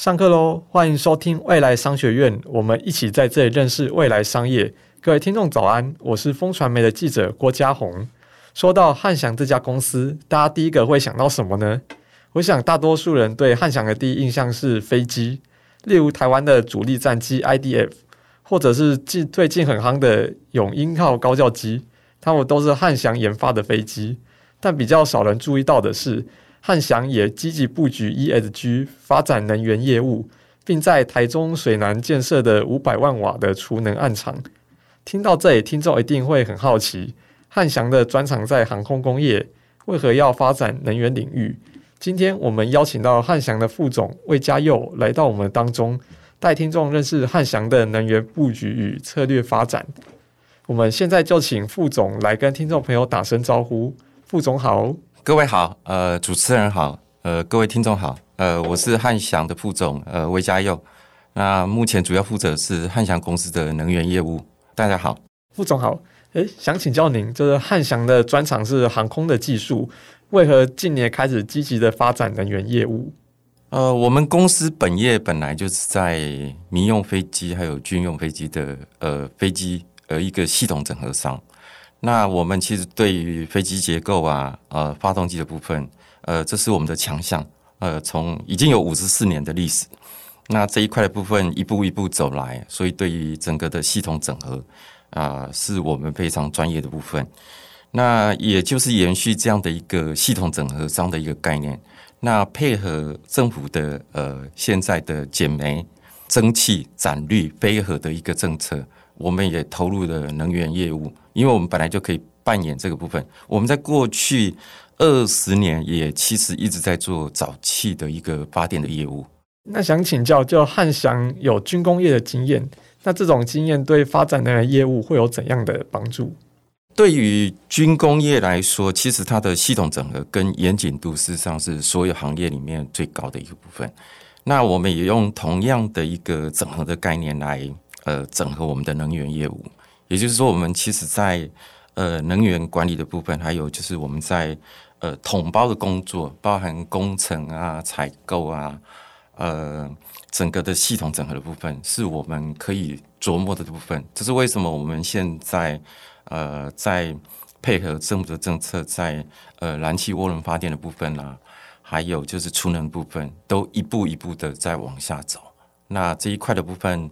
上课喽！欢迎收听未来商学院，我们一起在这里认识未来商业。各位听众早安，我是风传媒的记者郭家宏。说到汉翔这家公司，大家第一个会想到什么呢？我想大多数人对汉翔的第一印象是飞机，例如台湾的主力战机 IDF，或者是近最近很夯的永鹰号高教机，它们都是汉翔研发的飞机。但比较少人注意到的是。汉翔也积极布局 ESG，发展能源业务，并在台中水南建设的五百万瓦的储能暗场。听到这里，听众一定会很好奇：汉翔的专长在航空工业，为何要发展能源领域？今天我们邀请到汉翔的副总魏家佑来到我们当中，带听众认识汉翔的能源布局与策略发展。我们现在就请副总来跟听众朋友打声招呼。副总好。各位好，呃，主持人好，呃，各位听众好，呃，我是汉翔的副总，呃，魏家佑。那目前主要负责是汉翔公司的能源业务。大家好，副总好。诶，想请教您，就是汉翔的专长是航空的技术，为何近年开始积极的发展能源业务？呃，我们公司本业本来就是在民用飞机还有军用飞机的呃飞机呃一个系统整合商。那我们其实对于飞机结构啊，呃，发动机的部分，呃，这是我们的强项，呃，从已经有五十四年的历史。那这一块的部分一步一步走来，所以对于整个的系统整合啊，是我们非常专业的部分。那也就是延续这样的一个系统整合商的一个概念，那配合政府的呃现在的减煤、增气、展绿、飞核的一个政策。我们也投入了能源业务，因为我们本来就可以扮演这个部分。我们在过去二十年也其实一直在做早期的一个发电的业务。那想请教，就汉翔有军工业的经验，那这种经验对发展能源业务会有怎样的帮助？对于军工业来说，其实它的系统整合跟严谨度事实上是所有行业里面最高的一个部分。那我们也用同样的一个整合的概念来。呃，整合我们的能源业务，也就是说，我们其实在呃能源管理的部分，还有就是我们在呃统包的工作，包含工程啊、采购啊，呃整个的系统整合的部分，是我们可以琢磨的部分。这是为什么我们现在呃在配合政府的政策，在呃燃气涡轮发电的部分啊，还有就是储能部分，都一步一步的在往下走。那这一块的部分。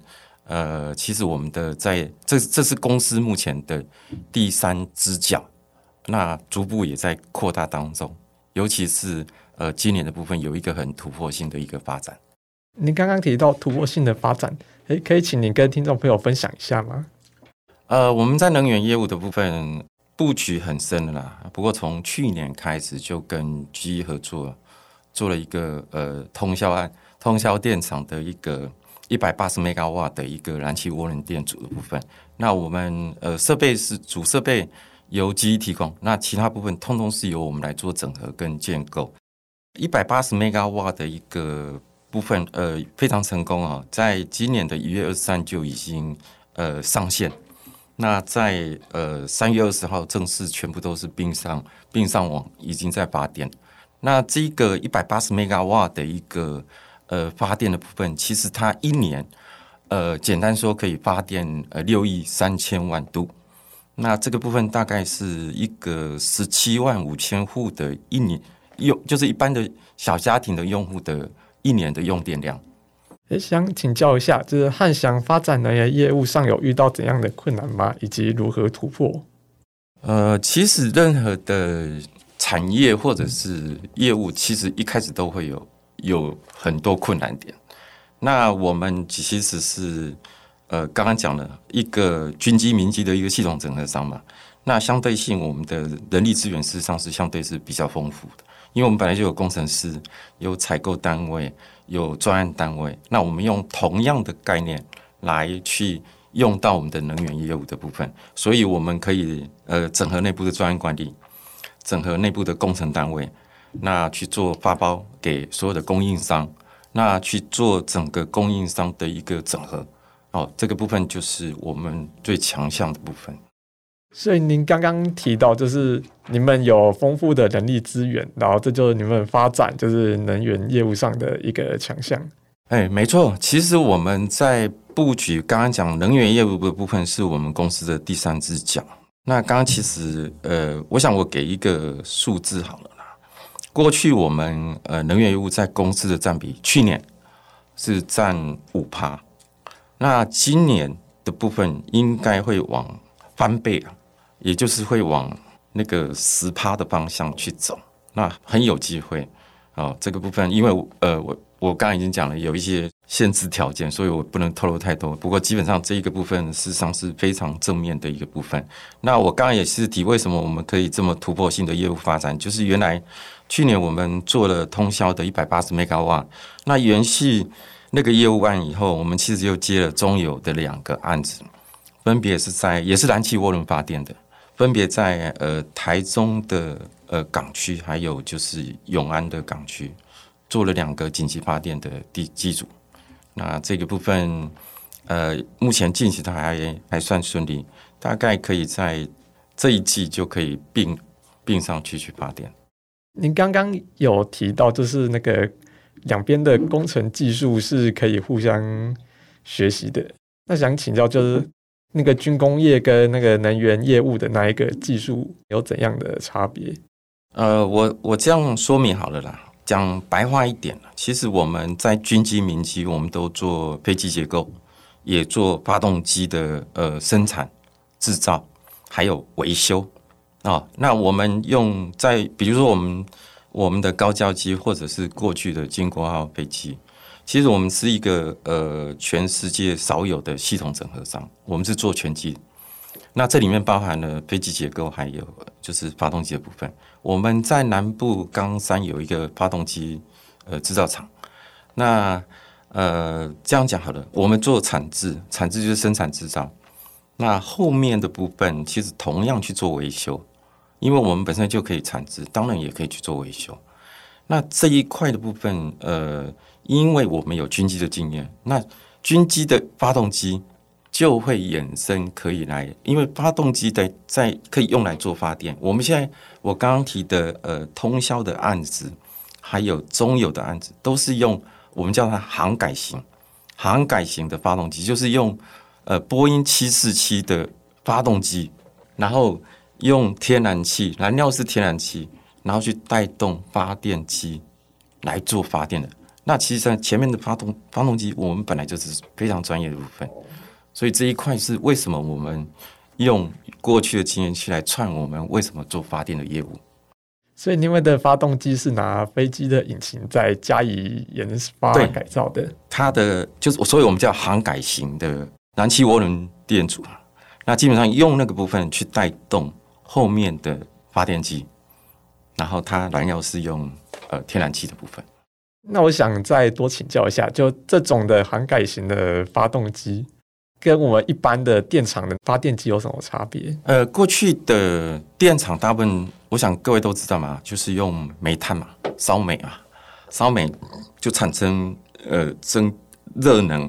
呃，其实我们的在这这是公司目前的第三只脚，那逐步也在扩大当中，尤其是呃今年的部分有一个很突破性的一个发展。您刚刚提到突破性的发展，诶，可以请您跟听众朋友分享一下吗？呃，我们在能源业务的部分布局很深的啦，不过从去年开始就跟 GE 合作，做了一个呃通宵案，通宵电厂的一个。一百八十兆瓦的一个燃气涡轮电阻的部分，那我们呃设备是主设备由机提供，那其他部分通通是由我们来做整合跟建构。一百八十兆瓦的一个部分，呃非常成功啊，在今年的一月二十三就已经呃上线，那在呃三月二十号正式全部都是并上并上网，已经在发电。那这个一百八十兆瓦的一个。呃，发电的部分，其实它一年，呃，简单说可以发电呃六亿三千万度，那这个部分大概是一个十七万五千户的一年用，就是一般的小家庭的用户的一年的用电量。诶，想请教一下，就是汉翔发展能源业务上有遇到怎样的困难吗？以及如何突破？呃，其实任何的产业或者是业务，其实一开始都会有。有很多困难点，那我们其实是呃刚刚讲了一个军机民机的一个系统整合商嘛，那相对性我们的人力资源事实上是相对是比较丰富的，因为我们本来就有工程师、有采购单位、有专案单位，那我们用同样的概念来去用到我们的能源业务的部分，所以我们可以呃整合内部的专案管理，整合内部的工程单位。那去做发包给所有的供应商，那去做整个供应商的一个整合，哦，这个部分就是我们最强项的部分。所以您刚刚提到，就是你们有丰富的人力资源，然后这就是你们发展就是能源业务上的一个强项。哎，没错，其实我们在布局刚刚讲能源业务的部分，是我们公司的第三只脚。那刚刚其实呃，我想我给一个数字好了啦。过去我们呃能源业务在公司的占比，去年是占五趴，那今年的部分应该会往翻倍啊，也就是会往那个十趴的方向去走，那很有机会。哦，这个部分，因为呃，我我刚刚已经讲了有一些限制条件，所以我不能透露太多。不过基本上这一个部分事实上是非常正面的一个部分。那我刚刚也是提为什么我们可以这么突破性的业务发展，就是原来去年我们做了通宵的一百八十 Megawatt，那延续那个业务案以后，我们其实又接了中油的两个案子，分别是在也是燃气涡轮发电的，分别在呃台中的。呃，港区还有就是永安的港区，做了两个紧急发电的地机组。那这个部分，呃，目前进行的还还算顺利，大概可以在这一季就可以并并上去去发电。您刚刚有提到，就是那个两边的工程技术是可以互相学习的。那想请教，就是那个军工业跟那个能源业务的那一个技术有怎样的差别？呃，我我这样说明好了啦，讲白话一点，其实我们在军机、民机，我们都做飞机结构，也做发动机的呃生产、制造，还有维修啊、哦。那我们用在比如说我们我们的高教机，或者是过去的金国号飞机，其实我们是一个呃全世界少有的系统整合商，我们是做全机。那这里面包含了飞机结构，还有就是发动机的部分。我们在南部冈山有一个发动机呃制造厂。那呃这样讲好了，我们做产制，产制就是生产制造。那后面的部分其实同样去做维修，因为我们本身就可以产制，当然也可以去做维修。那这一块的部分，呃，因为我们有军机的经验，那军机的发动机。就会衍生可以来，因为发动机的在可以用来做发电。我们现在我刚刚提的呃通霄的案子，还有中油的案子，都是用我们叫它航改型，航改型的发动机，就是用呃波音七四七的发动机，然后用天然气，燃料是天然气，然后去带动发电机来做发电的。那其实在前面的发动发动机，我们本来就是非常专业的部分。所以这一块是为什么我们用过去的经验去来串我们为什么做发电的业务？所以你们的发动机是拿飞机的引擎再加以研发改造的？它的就是，所以我们叫航改型的燃气涡轮电阻。那基本上用那个部分去带动后面的发电机，然后它燃料是用呃天然气的部分。那我想再多请教一下，就这种的航改型的发动机。跟我们一般的电厂的发电机有什么差别？呃，过去的电厂大部分，我想各位都知道嘛，就是用煤炭嘛，烧煤啊，烧煤就产生呃蒸热能，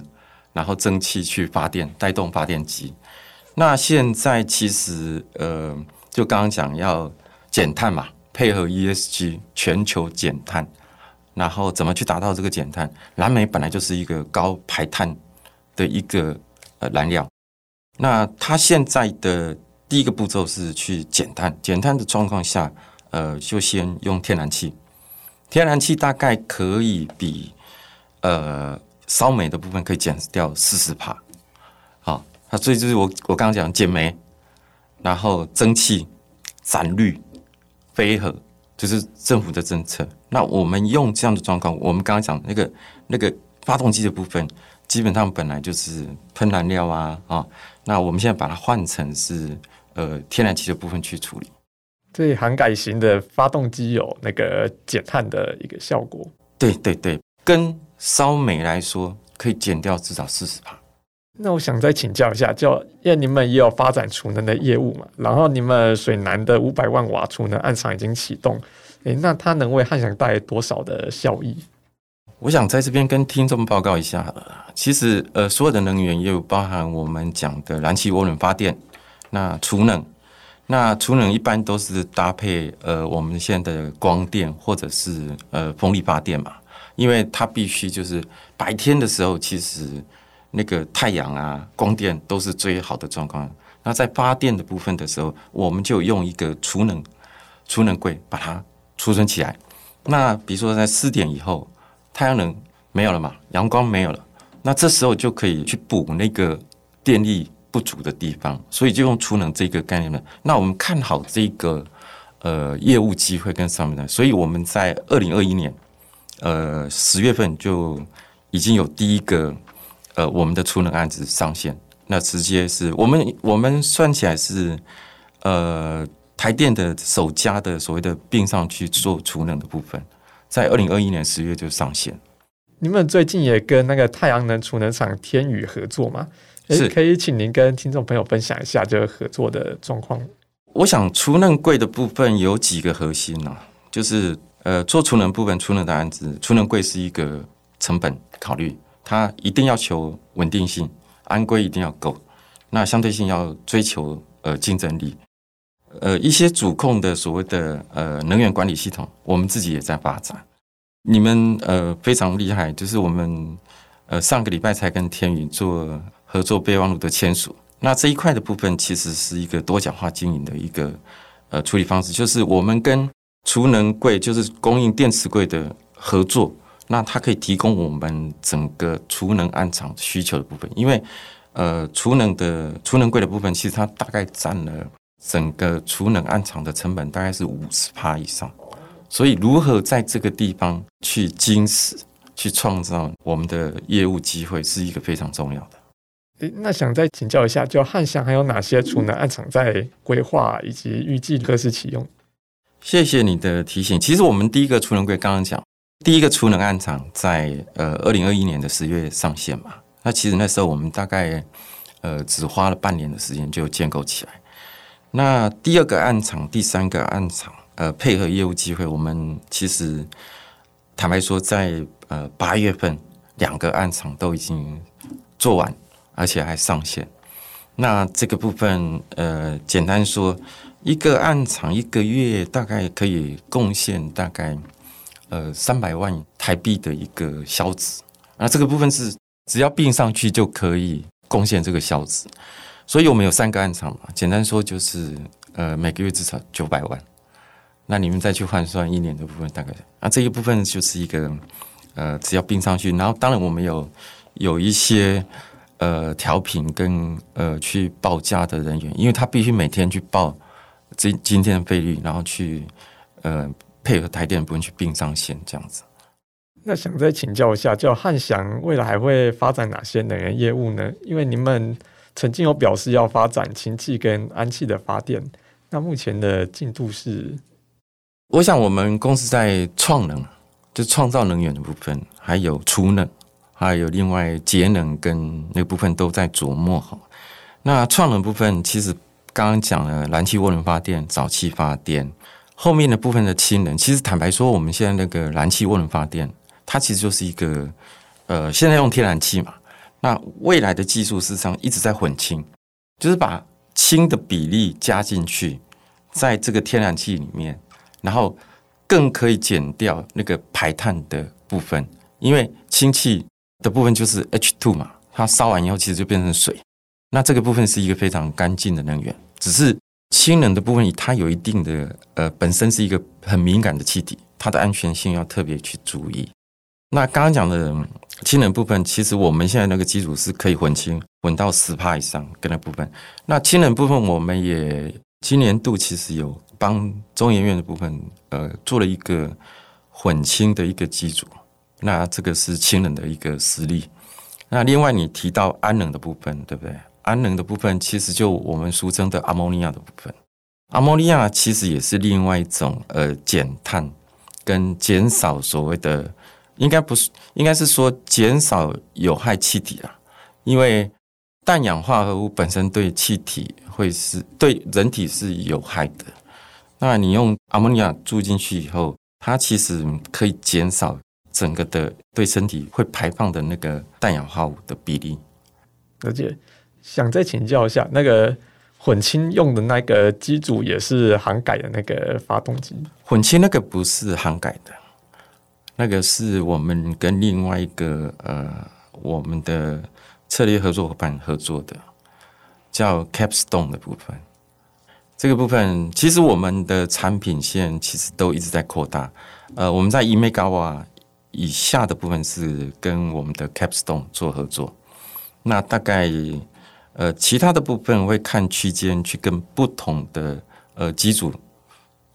然后蒸汽去发电，带动发电机。那现在其实呃，就刚刚讲要减碳嘛，配合 ESG 全球减碳，然后怎么去达到这个减碳？燃煤本来就是一个高排碳的一个。呃，燃料，那它现在的第一个步骤是去减碳，减碳的状况下，呃，就先用天然气，天然气大概可以比呃烧煤的部分可以减掉四十帕，好，那所以就是我我刚刚讲减煤，然后蒸汽、闪绿、飞核，就是政府的政策。那我们用这样的状况，我们刚刚讲那个那个发动机的部分。基本上本来就是喷燃料啊啊，那我们现在把它换成是呃天然气的部分去处理。对，航改型的发动机有那个减碳的一个效果。对对对，跟烧煤来说，可以减掉至少四十帕。那我想再请教一下，就因为你们也有发展储能的业务嘛，然后你们水南的五百万瓦储能暗场已经启动，诶，那它能为汉翔带来多少的效益？我想在这边跟听众报告一下，其实呃，所有的能源业务包含我们讲的燃气涡轮发电，那储能，那储能一般都是搭配呃我们现在的光电或者是呃风力发电嘛，因为它必须就是白天的时候，其实那个太阳啊、光电都是最好的状况。那在发电的部分的时候，我们就用一个储能储能柜把它储存起来。那比如说在四点以后，太阳能没有了嘛，阳光没有了，那这时候就可以去补那个电力不足的地方，所以就用储能这个概念呢。那我们看好这个呃业务机会跟上面的，所以我们在二零二一年呃十月份就已经有第一个呃我们的储能案子上线。那直接是我们我们算起来是呃台电的首家的所谓的并上去做储能的部分，在二零二一年十月就上线。你们最近也跟那个太阳能储能厂天宇合作吗？是可以请您跟听众朋友分享一下这个合作的状况。我想储能柜的部分有几个核心呢、啊？就是呃做储能部分储能的案子，储能柜是一个成本考虑，它一定要求稳定性，安规一定要够，那相对性要追求呃竞争力，呃一些主控的所谓的呃能源管理系统，我们自己也在发展。你们呃非常厉害，就是我们呃上个礼拜才跟天宇做。合作备忘录的签署，那这一块的部分其实是一个多角化经营的一个呃处理方式，就是我们跟储能柜，就是供应电池柜的合作，那它可以提供我们整个储能案场需求的部分，因为呃储能的储能柜的部分，其实它大概占了整个储能暗场的成本大概是五十趴以上，所以如何在这个地方去精实去创造我们的业务机会，是一个非常重要的。那想再请教一下，就汉翔还有哪些储能暗场在规划以及预计何时启用？谢谢你的提醒。其实我们第一个储能柜刚刚讲，第一个储能暗场在呃二零二一年的十月上线嘛。那其实那时候我们大概呃只花了半年的时间就建构起来。那第二个案场、第三个案场呃配合业务机会，我们其实坦白说在，呃八月份两个案场都已经做完。而且还上线，那这个部分，呃，简单说，一个案场一个月大概可以贡献大概呃三百万台币的一个销值，那这个部分是只要并上去就可以贡献这个销值，所以我们有三个案场嘛，简单说就是呃每个月至少九百万，那你们再去换算一年的部分大概，那这一部分就是一个呃只要并上去，然后当然我们有有一些。呃，调频跟呃去报价的人员，因为他必须每天去报今今天的费率，然后去呃配合台电的部分去并上线这样子。那想再请教一下，就汉翔未来还会发展哪些能源业务呢？因为你们曾经有表示要发展氢气跟氨气的发电，那目前的进度是？我想我们公司在创能，就创造能源的部分，还有储能。还有另外节能跟那部分都在琢磨哈。那创能部分其实刚刚讲了燃气涡轮发电、沼气发电，后面的部分的氢能，其实坦白说，我们现在那个燃气涡轮发电，它其实就是一个呃，现在用天然气嘛。那未来的技术事实上一直在混氢，就是把氢的比例加进去，在这个天然气里面，然后更可以减掉那个排碳的部分，因为氢气。的部分就是 H2 嘛，它烧完以后其实就变成水，那这个部分是一个非常干净的能源。只是氢能的部分，它有一定的呃，本身是一个很敏感的气体，它的安全性要特别去注意。那刚刚讲的氢能部分，其实我们现在那个机组是可以混氢，混到十帕以上跟那部分。那氢能部分，我们也今年度其实有帮中研院的部分呃做了一个混氢的一个机组。那这个是氢能的一个实力。那另外你提到氨能的部分，对不对？氨能的部分其实就我们俗称的阿摩尼亚的部分。阿摩尼亚其实也是另外一种呃减碳跟减少所谓的，应该不是，应该是说减少有害气体啊。因为氮氧化合物本身对气体会是对人体是有害的。那你用阿莫尼亚注进去以后，它其实可以减少。整个的对身体会排放的那个氮氧化物的比例，而且想再请教一下，那个混氢用的那个机组也是航改的那个发动机？混氢那个不是航改的，那个是我们跟另外一个呃我们的策略合作伙伴合作的，叫 Capstone 的部分。这个部分其实我们的产品线其实都一直在扩大。呃，我们在 e m e g a w a 以下的部分是跟我们的 Capstone 做合作。那大概呃其他的部分会看区间去跟不同的呃机组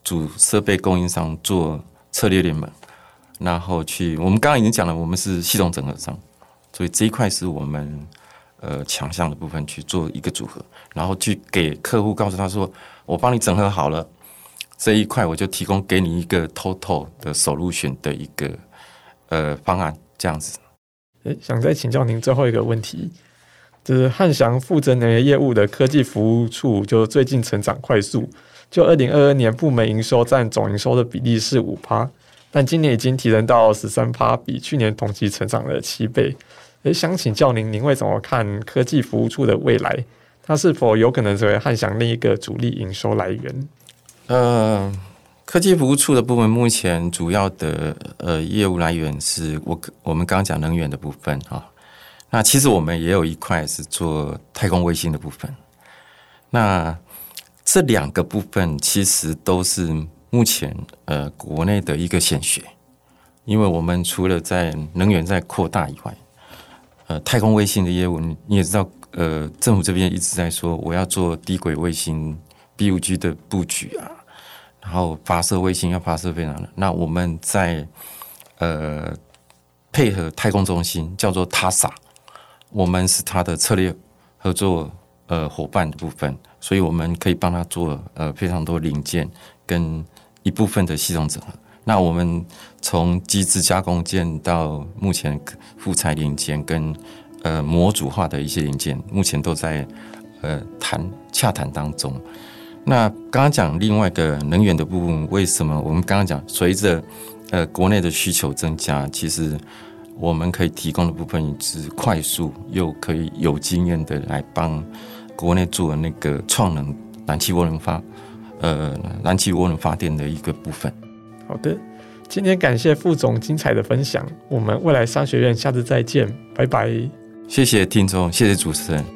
主设备供应商做策略联盟，然后去我们刚刚已经讲了，我们是系统整合商，所以这一块是我们呃强项的部分去做一个组合，然后去给客户告诉他说。我帮你整合好了这一块，我就提供给你一个 total 的首入选的一个呃方案，这样子。诶，想再请教您最后一个问题，就是汉翔负责哪些业务的科技服务处，就最近成长快速，就二零二二年部门营收占总营收的比例是五趴，但今年已经提升到十三趴，比去年同期成长了七倍。诶，想请教您，您会怎么看科技服务处的未来？它是否有可能成为汉翔另一个主力营收来源？呃，科技服务处的部分目前主要的呃业务来源是我我们刚刚讲能源的部分啊。那其实我们也有一块是做太空卫星的部分。那这两个部分其实都是目前呃国内的一个显学，因为我们除了在能源在扩大以外，呃，太空卫星的业务你你也知道。呃，政府这边一直在说，我要做低轨卫星 B 五 G 的布局啊，然后发射卫星要发射非常的。那我们在呃配合太空中心叫做 TASA，我们是他的策略合作呃伙伴的部分，所以我们可以帮他做呃非常多零件跟一部分的系统整合。那我们从机制加工件到目前复材零件跟。呃，模组化的一些零件，目前都在呃谈洽谈当中。那刚刚讲另外一个能源的部分，为什么我们刚刚讲，随着呃国内的需求增加，其实我们可以提供的部分是快速又可以有经验的来帮国内做那个创能燃气涡轮发呃燃气涡轮发电的一个部分。好的，今天感谢副总精彩的分享，我们未来商学院下次再见，拜拜。谢谢听众，谢谢主持人。